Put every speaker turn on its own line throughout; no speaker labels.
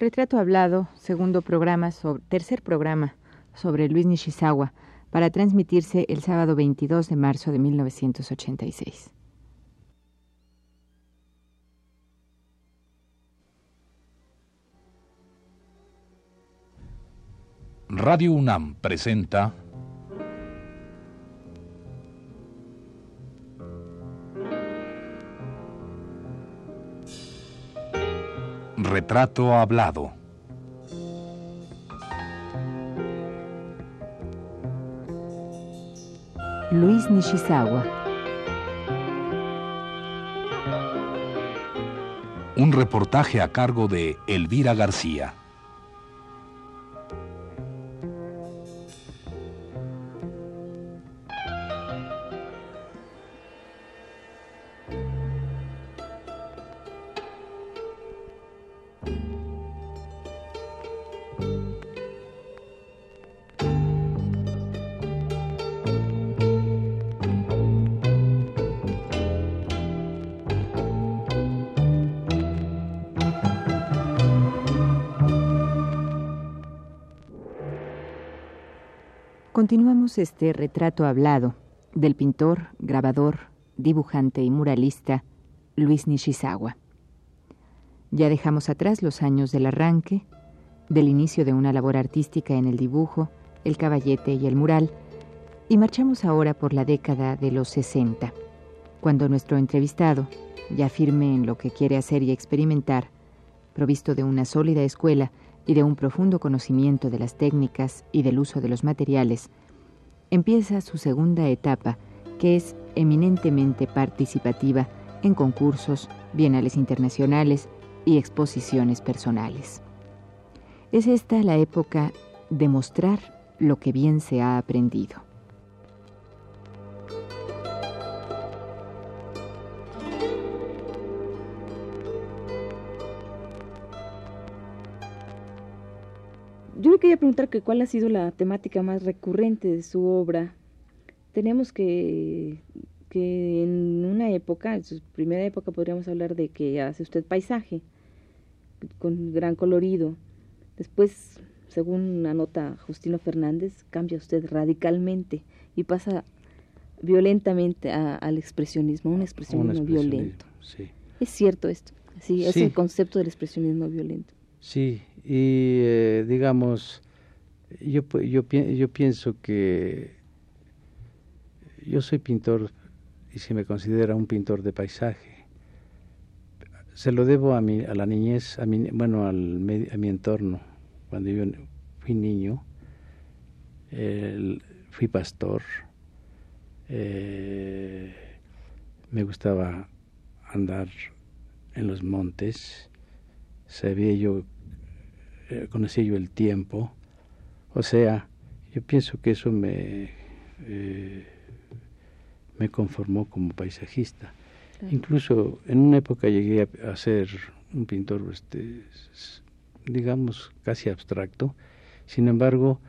Retrato Hablado, segundo programa, tercer programa sobre Luis Nishizawa, para transmitirse el sábado 22 de marzo de 1986.
Radio UNAM presenta Retrato Hablado.
Luis Nishizawa.
Un reportaje a cargo de Elvira García.
Continuamos este retrato hablado del pintor, grabador, dibujante y muralista Luis Nishizawa. Ya dejamos atrás los años del arranque, del inicio de una labor artística en el dibujo, el caballete y el mural, y marchamos ahora por la década de los 60, cuando nuestro entrevistado, ya firme en lo que quiere hacer y experimentar, provisto de una sólida escuela, y de un profundo conocimiento de las técnicas y del uso de los materiales, empieza su segunda etapa, que es eminentemente participativa en concursos, bienales internacionales y exposiciones personales. Es esta la época de mostrar lo que bien se ha aprendido.
Preguntar que cuál ha sido la temática más recurrente de su obra. Tenemos que, que en una época, en su primera época podríamos hablar de que hace usted paisaje con gran colorido. Después, según anota Justino Fernández, cambia usted radicalmente y pasa violentamente al expresionismo, un expresionismo, violento. Es cierto esto, sí, es el concepto del expresionismo violento.
Sí, y eh, digamos, yo, yo, yo pienso que yo soy pintor y se me considera un pintor de paisaje. Se lo debo a, mi, a la niñez, a mi, bueno, al, a mi entorno. Cuando yo fui niño, fui pastor, eh, me gustaba andar en los montes, sabía yo eh, conocía yo el tiempo. O sea, yo pienso que eso me, eh, me conformó como paisajista. Incluso en una época llegué a, ser un pintor, este, digamos, casi abstracto. Sin embargo,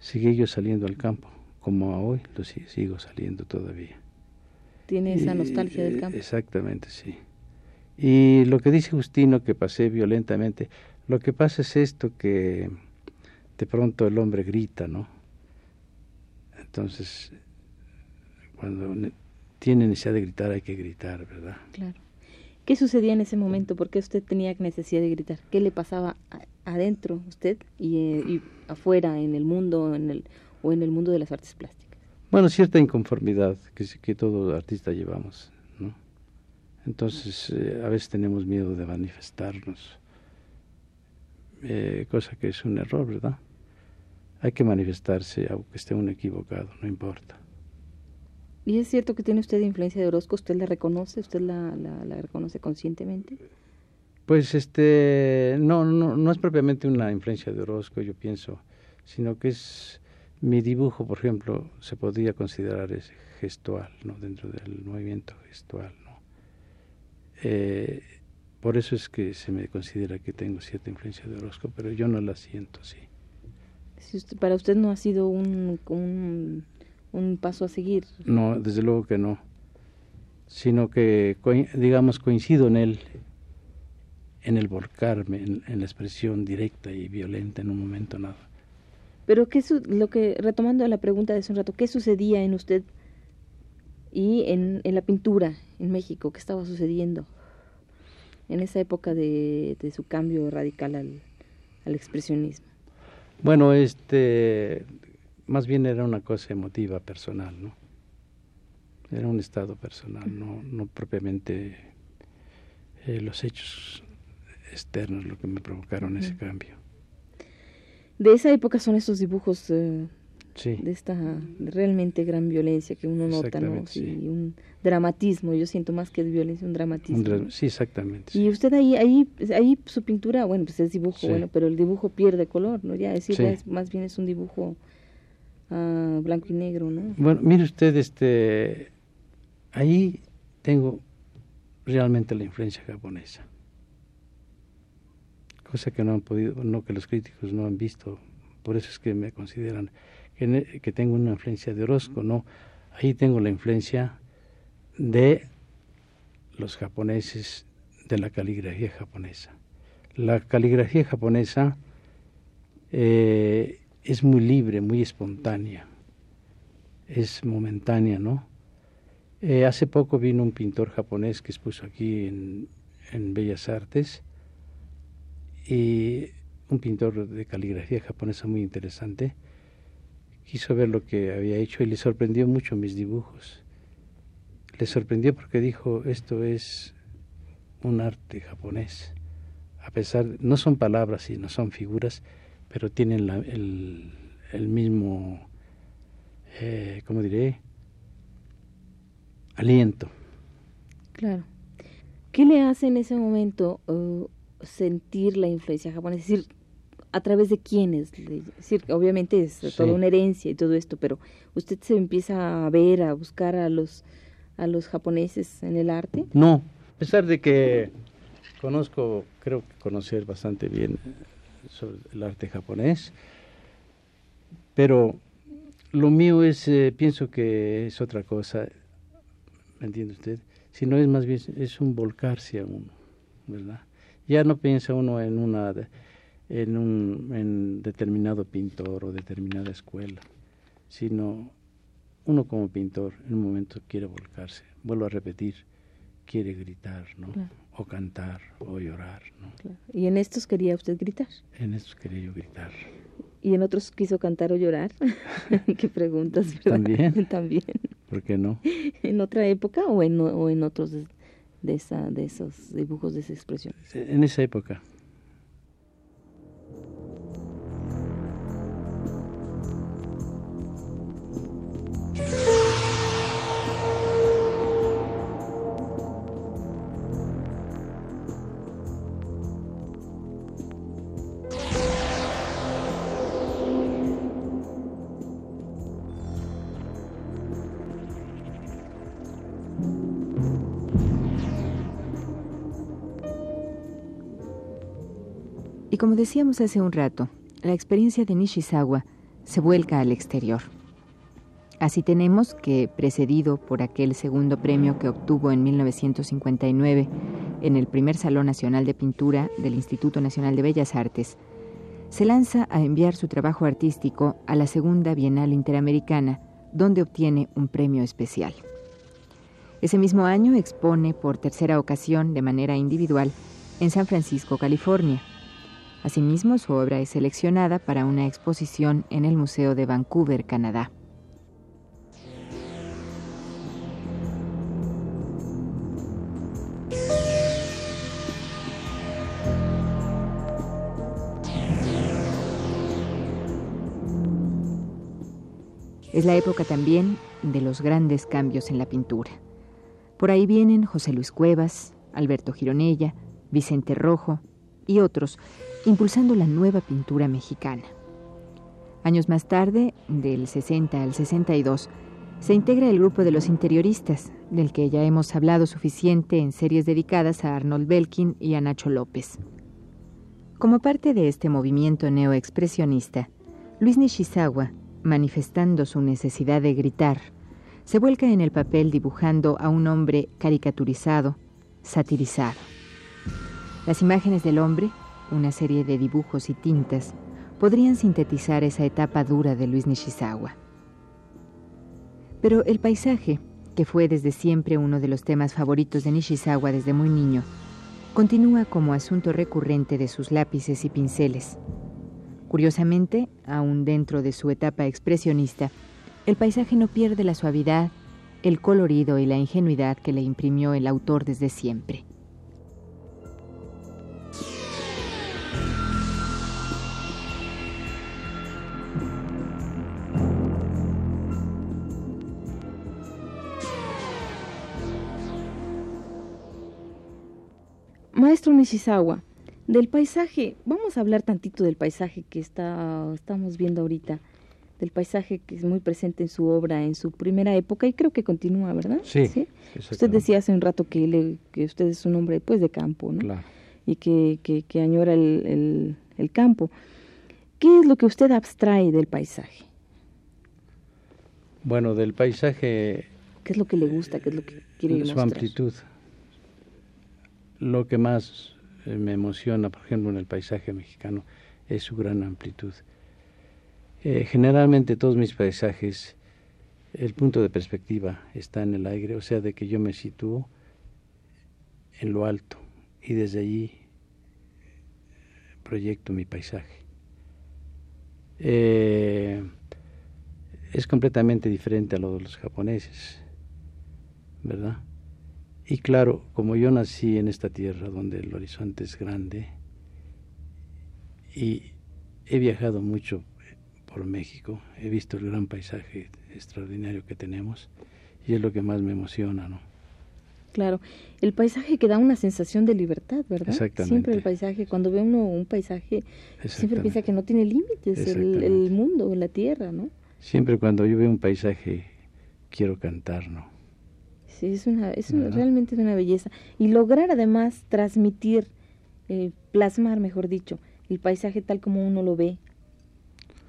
seguí yo saliendo al campo, como hoy lo sigo saliendo todavía.
¿Tiene esa nostalgia del campo?
Exactamente, sí. Y lo que dice Justino, que pasé violentamente, lo que pasa es esto que de pronto el hombre grita, ¿no? Entonces, cuando tiene necesidad de gritar, hay que gritar, ¿verdad?
Claro. ¿Qué sucedía en ese momento? ¿Por qué usted tenía necesidad de gritar? ¿Qué le pasaba adentro usted y, eh, y, afuera en el mundo en el, o en el mundo de las artes plásticas?
Bueno, cierta inconformidad que, que todo artista llevamos, ¿no? Entonces, eh, a veces tenemos miedo de manifestarnos eh, cosa que es un error, ¿verdad? Hay que manifestarse, aunque esté uno equivocado, no importa.
¿Y es cierto que tiene usted influencia de Orozco? ¿Usted la reconoce? ¿Usted la, la, reconoce conscientemente?
Pues este, no, no, no es propiamente una influencia de Orozco, yo pienso, sino que es mi dibujo, por ejemplo, se podría considerar ese gestual, ¿no? Dentro del movimiento gestual, ¿no? Eh, por eso es que se me considera que tengo cierta influencia de Orozco, pero yo no la siento así.
para usted no ha sido un, un, paso a seguir.
No, desde luego que no. Sino que, digamos, coincido en él, en el volcarme, en, la expresión directa y violenta en un momento nada.
Pero qué lo que retomando la pregunta de hace un rato, ¿qué sucedía en usted y en, en la pintura en México? ¿Qué estaba sucediendo en esa época de, de su cambio radical al, al expresionismo?
Bueno, este, más bien era una cosa emotiva, personal, ¿no? Era un estado personal, no, no propiamente eh, los hechos externos lo que me provocaron ese cambio.
De esa época son esos dibujos eh, de esta realmente gran violencia que uno nota, ¿no? Sí, un dramatismo, yo siento más que violencia, un dramatismo.
sí, exactamente.
Y usted ahí, ahí, ahí su pintura, bueno, pues es dibujo, bueno, pero el dibujo pierde color, ¿no? Ya decir, más bien es un dibujo uh, blanco y negro, ¿no?
Bueno, mire usted, este, ahí tengo realmente la influencia japonesa cosa que no han podido no que los críticos no han visto por eso es que me consideran que, tengo una influencia de Orozco no ahí tengo la influencia de los japoneses de la caligrafía japonesa. La caligrafía japonesa eh, es muy libre muy espontánea. Es momentánea no eh, hace poco vino un pintor japonés que expuso aquí en, Bellas Artes y un pintor de caligrafía japonesa muy interesante. Quiso ver lo que había hecho y le sorprendió mucho mis dibujos. Le sorprendió porque dijo, esto es un arte japonés. A pesar, no son palabras y no son figuras, pero tienen el, el, mismo, eh, ¿cómo diré? aliento.
Claro. ¿Qué le hace en ese momento uh, sentir la influencia japonesa? Es decir, ¿a través de quiénes? Es decir, obviamente es toda una herencia y todo esto, pero ¿usted se empieza a ver, a buscar a los, a los japoneses en el arte?
No, a pesar de que conozco, creo que conocer bastante bien sobre el arte japonés, pero lo mío es, eh, pienso que es otra cosa ¿me entiende usted? Sino es más bien, es un volcarse a uno, ¿verdad? Ya no piensa uno en una en un en determinado pintor o determinada escuela, sino uno como pintor en un momento quiere volcarse, vuelvo a repetir, quiere gritar, ¿no? O cantar, o llorar, ¿no?
¿Y en estos quería usted gritar?
En estos quería yo gritar.
¿Y en otros quiso cantar o llorar? Qué preguntas, ¿verdad?
También.
También.
¿Por qué no?
¿En otra época o en, o en otros de, esa, de esos dibujos, de esa expresión?
En esa época.
Como decíamos hace un rato, la experiencia de Nishizawa se vuelca al exterior. Así tenemos que, precedido por aquel segundo premio que obtuvo en 1959 en el primer Salón Nacional de Pintura del Instituto Nacional de Bellas Artes, se lanza a enviar su trabajo artístico a la segunda Bienal Interamericana, donde obtiene un premio especial. Ese mismo año expone por tercera ocasión de manera individual en San Francisco, California, Asimismo, su obra es seleccionada para una exposición en el Museo de Vancouver, Canadá. Es la época también de los grandes cambios en la pintura. Por ahí vienen José Luis Cuevas, Alberto Gironella, Vicente Rojo y otros impulsando la nueva pintura mexicana. Años más tarde, del 60 al 62, se integra el grupo de los interioristas, del que ya hemos hablado suficiente en series dedicadas a Arnold Belkin y a Nacho López. Como parte de este movimiento neoexpresionista, Luis Nishizawa, manifestando su necesidad de gritar, se vuelca en el papel dibujando a un hombre caricaturizado, satirizado. Las imágenes del hombre, una serie de dibujos y tintas, podrían sintetizar esa etapa dura de Luis Nishizawa. Pero el paisaje, que fue desde siempre uno de los temas favoritos de Nishizawa desde muy niño, continúa como asunto recurrente de sus lápices y pinceles. Curiosamente, aún dentro de su etapa expresionista, el paisaje no pierde la suavidad, el colorido y la ingenuidad que le imprimió el autor desde siempre.
Maestro Nishizawa, del paisaje, vamos a hablar tantito del paisaje que está, estamos viendo ahorita, del paisaje que es muy presente en su obra, en su primera época y creo que continúa, ¿verdad?
Sí.
Usted decía hace un rato que, que usted es un hombre pues de campo, ¿no?
Claro.
Y que, que, añora el, el, campo. ¿Qué es lo que usted abstrae del paisaje?
Bueno, del paisaje...
¿Qué es lo que le gusta? ¿Qué es lo que quiere
Su amplitud lo que más eh, me emociona, por ejemplo, en el paisaje mexicano es su gran amplitud. Eh, generalmente todos mis paisajes, el punto de perspectiva está en el aire, o sea, de que yo me sitúo en lo alto y desde allí proyecto mi paisaje. Eh, es completamente diferente a lo de los japoneses, ¿verdad? Y claro, como yo nací en esta tierra donde el horizonte es grande y he viajado mucho por México, he visto el gran paisaje extraordinario que tenemos y es lo que más me emociona, ¿no?
Claro, el paisaje que da una sensación de libertad, ¿verdad?
Exactamente.
Siempre el paisaje, cuando ve uno un paisaje, siempre piensa que no tiene límites el, el mundo, la tierra, ¿no?
Siempre cuando yo veo un paisaje quiero cantar, ¿no?
Sí, es una, es realmente es una belleza. Y lograr además transmitir, eh, plasmar, mejor dicho, el paisaje tal como uno lo ve,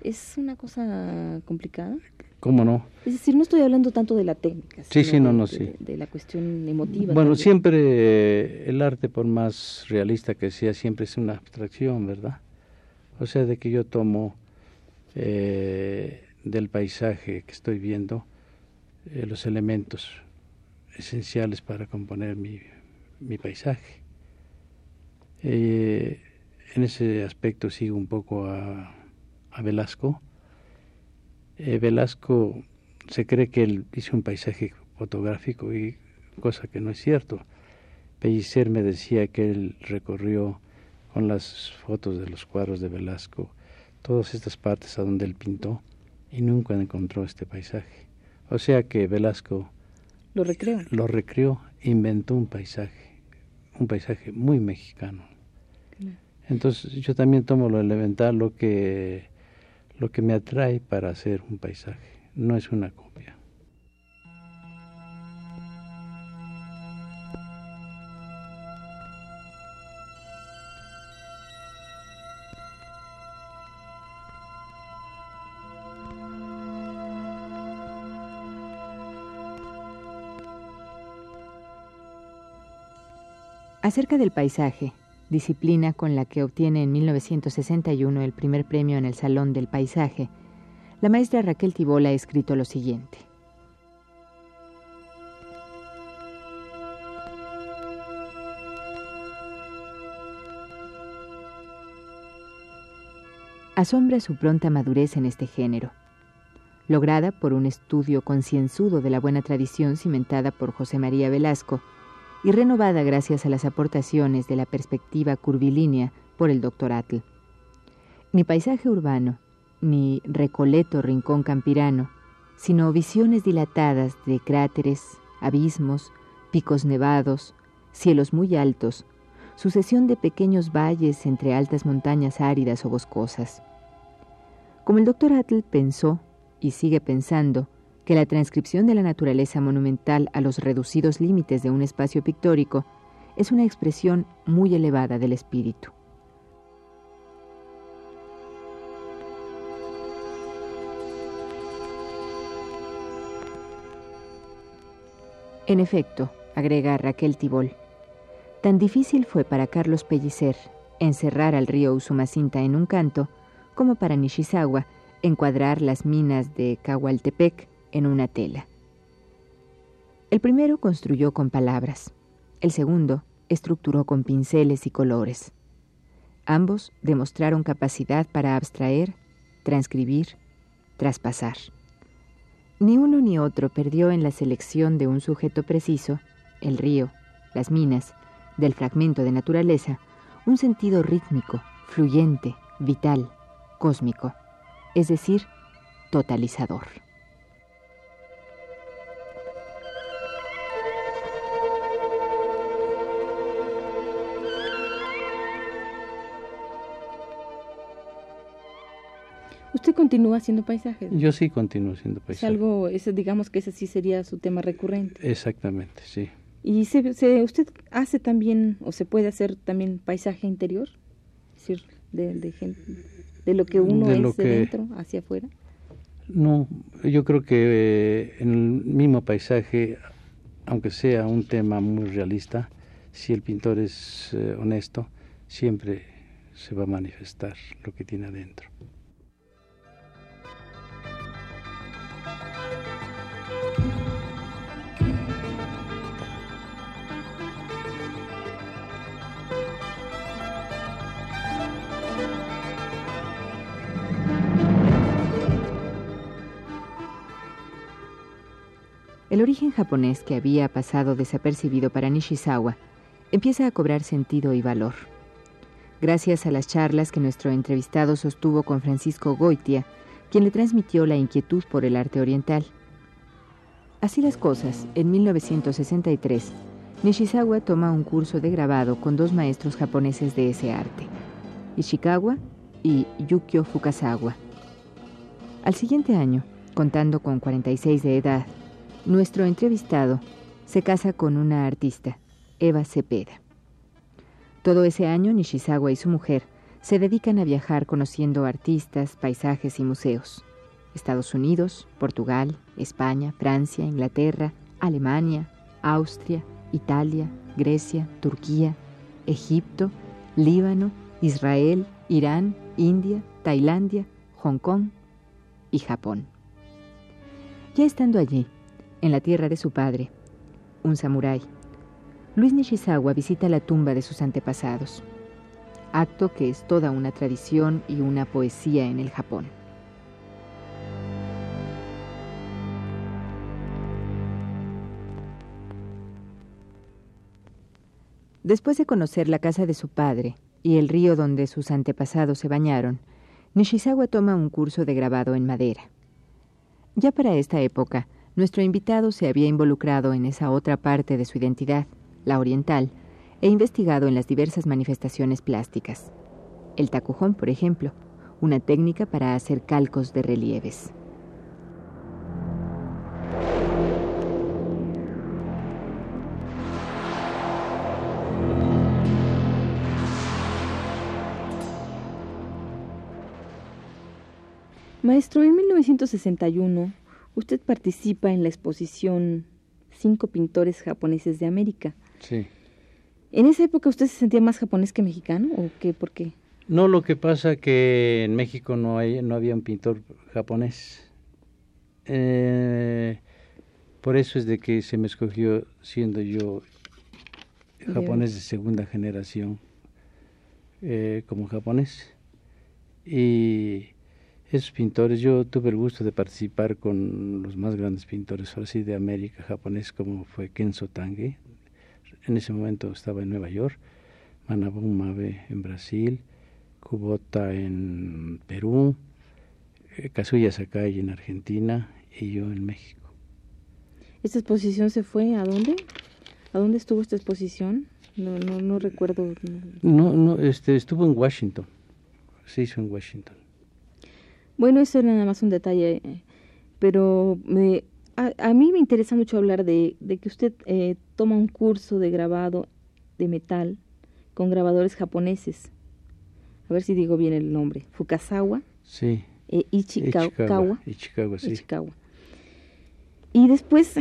es una cosa complicada.
¿Cómo no?
Es decir, no estoy hablando tanto de la técnica,
sí, sí, no,
de,
no, sí.
de, la cuestión emotiva.
Bueno, siempre eh, el arte, por más realista que sea, siempre es una abstracción, ¿verdad? O sea, de que yo tomo eh, del paisaje que estoy viendo los elementos esenciales para componer mi, mi paisaje. Eh, en ese aspecto sigo un poco a, a Velasco. Eh, Velasco se cree que él hizo un paisaje fotográfico y cosa que no es cierto. Pellicer me decía que él recorrió con las fotos de los cuadros de Velasco todas estas partes a donde él pintó y nunca encontró este paisaje. O sea que Velasco
lo recreó.
Lo recreó, inventó un paisaje, un paisaje muy mexicano. Entonces yo también tomo lo elemental, lo que, lo que me atrae para hacer un paisaje, no es una copia.
Acerca del paisaje, disciplina con la que obtiene en 1961 el primer premio en el Salón del Paisaje, la maestra Raquel Tibol ha escrito lo siguiente. Asombra su pronta madurez en este género, lograda por un estudio concienzudo de la buena tradición cimentada por José María Velasco, y renovada gracias a las aportaciones de la perspectiva curvilínea por el doctor Atl. Ni paisaje urbano, ni recoleto rincón campirano, sino visiones dilatadas de cráteres, abismos, picos nevados, cielos muy altos, sucesión de pequeños valles entre altas montañas áridas o boscosas. Como el doctor Atl pensó, y sigue pensando, que la transcripción de la naturaleza monumental a los reducidos límites de un espacio pictórico es una expresión muy elevada del espíritu. En efecto, agrega Raquel Tibol, Tan difícil fue para Carlos Pellicer encerrar al río Usumacinta en un canto, como para Nishizawa encuadrar las minas de Cahualtepec en una tela. El primero construyó con palabras, el segundo estructuró con pinceles y colores. Ambos demostraron capacidad para abstraer, transcribir, traspasar. Ni uno ni otro perdió en la selección de un sujeto preciso, el río, las minas, del fragmento de naturaleza, un sentido rítmico, fluyente, vital, cósmico, es decir, totalizador.
Continúa haciendo paisajes?
Yo sí continúo haciendo paisajes.
Es algo, ese, digamos que ese sí sería su tema recurrente.
Exactamente, sí.
¿Y se, se, usted hace también, o se puede hacer también paisaje interior? Es decir, de, de, de lo que uno es de dentro hacia afuera.
No, yo creo que eh, en el mismo paisaje, aunque sea un tema muy realista, si el pintor es eh, honesto, siempre se va a manifestar lo que tiene adentro.
El origen japonés que había pasado desapercibido para Nishizawa empieza a cobrar sentido y valor. Gracias a las charlas que nuestro entrevistado sostuvo con Francisco Goitia, quien le transmitió la inquietud por el arte oriental. Así las cosas, en 1963, Nishizawa toma un curso de grabado con dos maestros japoneses de ese arte, Ishikawa y Yukio Fukasawa. Al siguiente año, contando con 46 de edad, nuestro entrevistado se casa con una artista, Eva Cepeda. Todo ese año, Nishizawa y su mujer se dedican a viajar conociendo artistas, paisajes y museos. Estados Unidos, Portugal, España, Francia, Inglaterra, Alemania, Austria, Italia, Grecia, Turquía, Egipto, Líbano, Israel, Irán, India, Tailandia, Hong Kong y Japón. Ya estando allí, en la tierra de su padre, un samurái, Luis Nishizawa visita la tumba de sus antepasados, acto que es toda una tradición y una poesía en el Japón. Después de conocer la casa de su padre y el río donde sus antepasados se bañaron, Nishizawa toma un curso de grabado en madera. Ya para esta época, nuestro invitado se había involucrado en esa otra parte de su identidad, la oriental, e investigado en las diversas manifestaciones plásticas. El tacujón, por ejemplo, una técnica para hacer calcos de relieves.
Maestro, en 1961 Usted participa en la exposición Cinco pintores japoneses de América.
Sí.
¿En esa época usted se sentía más japonés que mexicano o qué? ¿Por qué?
No, lo que pasa que en México no hay, no había un pintor japonés. Eh, por eso es de que se me escogió siendo yo japonés de segunda generación eh, como japonés. Y esos pintores, yo tuve el gusto de participar con los más grandes pintores, ahora sí, de América, japonés, como fue Kenzo Tange, en ese momento estaba en Nueva York, Manabu Mabe en Brasil, Kubota en Perú, eh, Kazuya Sakai en Argentina y yo en México.
¿Esta exposición se fue a dónde? ¿A dónde estuvo esta exposición? No, no, no recuerdo.
No, no, este, estuvo en Washington. Se hizo en Washington.
Bueno, eso era nada más un detalle, pero me, a, mí me interesa mucho hablar de, de que usted eh, toma un curso de grabado de metal con grabadores japoneses. A ver si digo bien el nombre. Fukasawa.
Sí.
Eh, Ichikawa.
Ichikawa, sí.
Ichikawa. Y después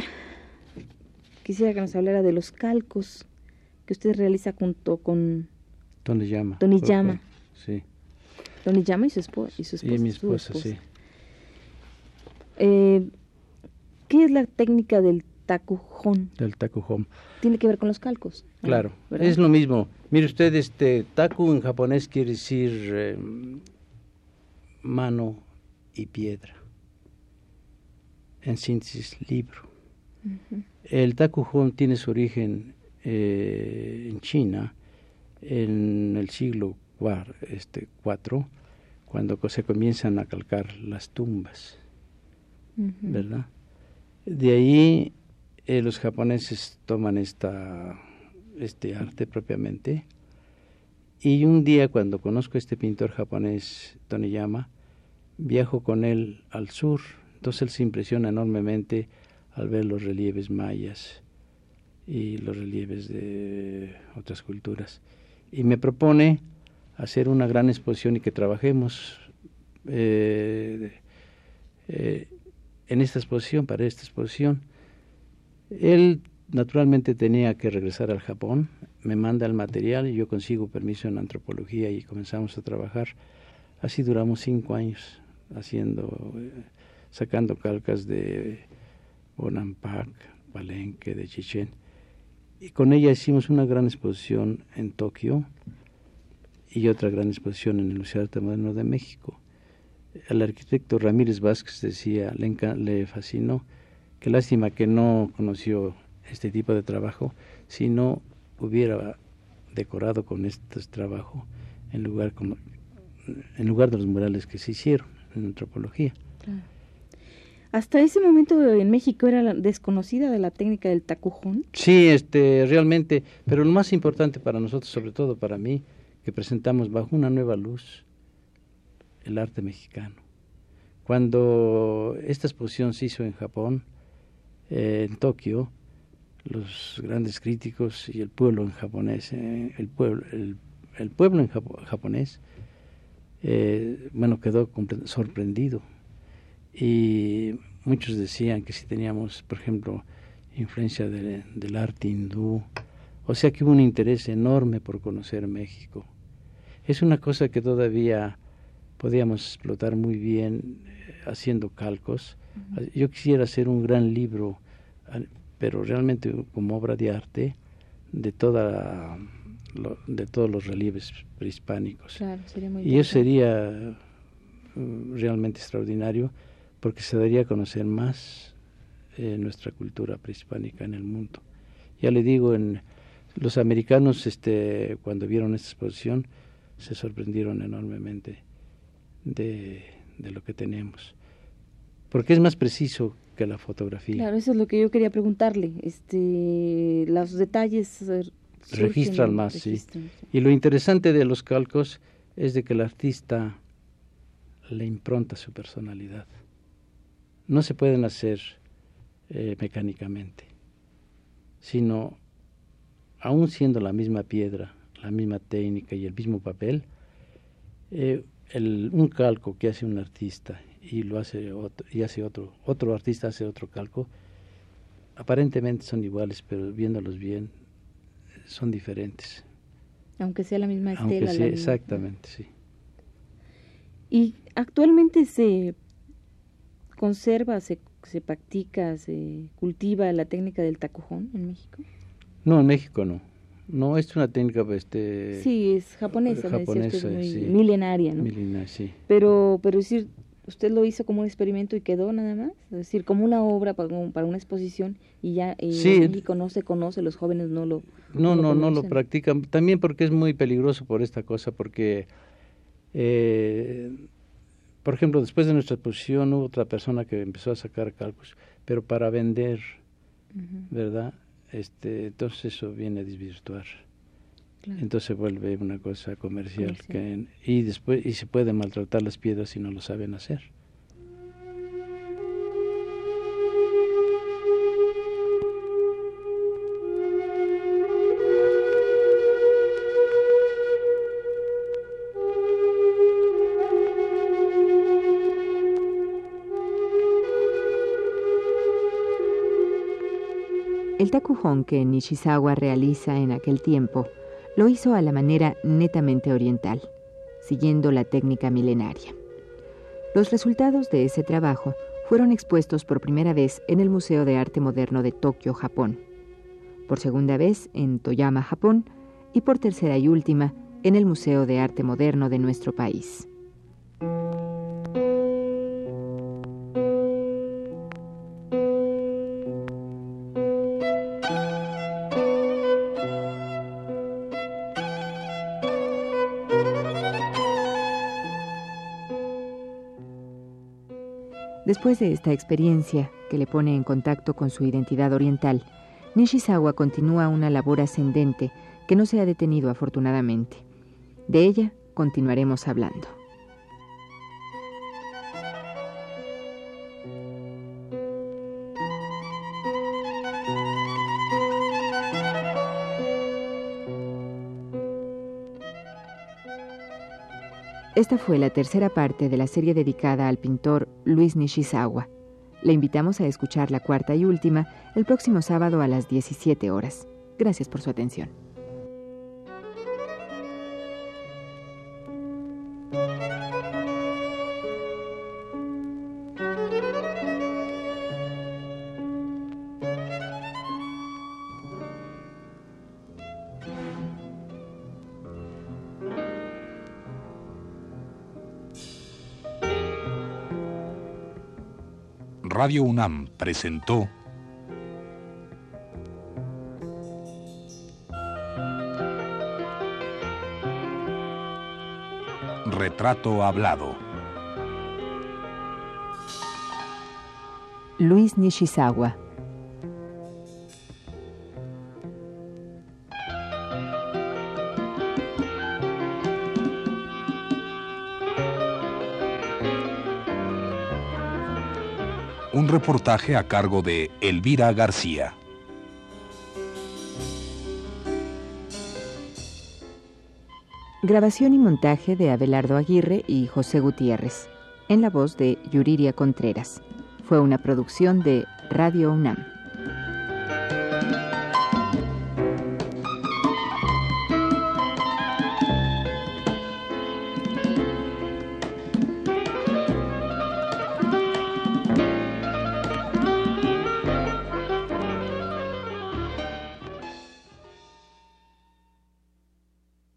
quisiera que nos hablara de los calcos que usted realiza junto con
Toniyama.
Toniyama.
Sí.
Toniyama y su, esposa, y su esposa.
Y mi esposa, sí.
Eh, ¿Qué es la técnica del takujón?
Del takujón.
Tiene que ver con los calcos.
Claro, es lo mismo. Mire usted, este taku en japonés quiere decir eh, mano y piedra. En síntesis, libro. El takujón tiene su origen eh, en China en el siglo IV, este, cuando se comienzan a calcar las tumbas, ¿verdad? De ahí eh, los japoneses toman esta, este arte propiamente y un día cuando conozco a este pintor japonés, Toniyama, viajo con él al sur, entonces él se impresiona enormemente al ver los relieves mayas y los relieves de otras culturas. Y me propone hacer una gran exposición y que trabajemos eh, eh, en esta exposición, para esta exposición. Él naturalmente tenía que regresar al Japón, me manda el material y yo consigo permiso en antropología y comenzamos a trabajar. Así duramos cinco años haciendo, eh, sacando calcas de Bonampak, Palenque, de Chichen. Y con ella hicimos una gran exposición en Tokio y otra gran exposición en el Museo de Arte Moderno de México. El arquitecto Ramírez Vázquez decía, le, le fascinó, qué lástima que no conoció este tipo de trabajo, si no hubiera decorado con este trabajo en lugar, en lugar de los murales que se hicieron en antropología.
Hasta ese momento en México era desconocida de la técnica del tacujón.
Sí, este, realmente, pero lo más importante para nosotros, sobre todo para mí, presentamos bajo una nueva luz el arte mexicano. Cuando esta exposición se hizo en Japón, eh, en Tokio, los grandes críticos y el pueblo en japonés, eh, el pueblo, el, pueblo en japonés, eh, bueno, quedó sorprendido y muchos decían que si teníamos, por ejemplo, influencia del arte hindú, o sea que hubo un interés enorme por conocer México. Es una cosa que todavía podíamos explotar muy bien eh, haciendo calcos. Yo quisiera hacer un gran libro, pero realmente como obra de arte de toda de todos los relieves prehispánicos. y eso sería uh, realmente extraordinario porque se daría a conocer más eh, nuestra cultura prehispánica en el mundo. Ya le digo, en los americanos este, cuando vieron esta exposición se sorprendieron enormemente de, de lo que tenemos, porque es más preciso que la fotografía.
Claro, eso es lo que yo quería preguntarle. Este, los detalles
registran más, sí. Y lo interesante de los calcos es de que el artista le impronta su personalidad no se pueden hacer eh, mecánicamente, sino aún siendo la misma piedra, la misma técnica y el mismo papel, eh, un calco que hace un artista y lo hace otro, y hace otro, otro artista hace otro calco, aparentemente son iguales, pero viéndolos bien son diferentes.
Aunque sea la misma estela.
exactamente, sí.
Y actualmente se conserva, se, se practica, se cultiva la técnica del tacujón en México?
No, en México no. No, es una técnica este
Sí, es japonesa, japonesa muy milenaria, ¿no?
Milenaria, sí.
Pero pero decir, usted lo hizo como un experimento y quedó nada más, es decir, como una obra para, para una exposición y ya en México no se conoce, los jóvenes no lo
No, no, no, lo, practican, también porque es muy peligroso por esta cosa porque eh, por ejemplo, después de nuestra exposición hubo otra persona que empezó a sacar cálculos, pero para vender, ¿verdad? Este, entonces eso viene a desvirtuar. Entonces vuelve una cosa comercial, Que, y después y se puede maltratar las piedras si no lo saben hacer.
El takujón que Nishizawa realiza en aquel tiempo lo hizo a la manera netamente oriental, siguiendo la técnica milenaria. Los resultados de ese trabajo fueron expuestos por primera vez en el Museo de Arte Moderno de Tokio, Japón, por segunda vez en Toyama, Japón, y por tercera y última en el Museo de Arte Moderno de nuestro país. Después de esta experiencia, que le pone en contacto con su identidad oriental, Nishizawa continúa una labor ascendente que no se ha detenido afortunadamente. De ella continuaremos hablando. Esta fue la tercera parte de la serie dedicada al pintor Luis Nishizawa. Le invitamos a escuchar la cuarta y última el próximo sábado a las 17 horas. Gracias por su atención.
Radio UNAM presentó Retrato Hablado.
Luis Nishizawa
reportaje a cargo de Elvira García.
Grabación y montaje de Abelardo Aguirre y José Gutiérrez, en la voz de Yuriria Contreras. Fue una producción de Radio UNAM.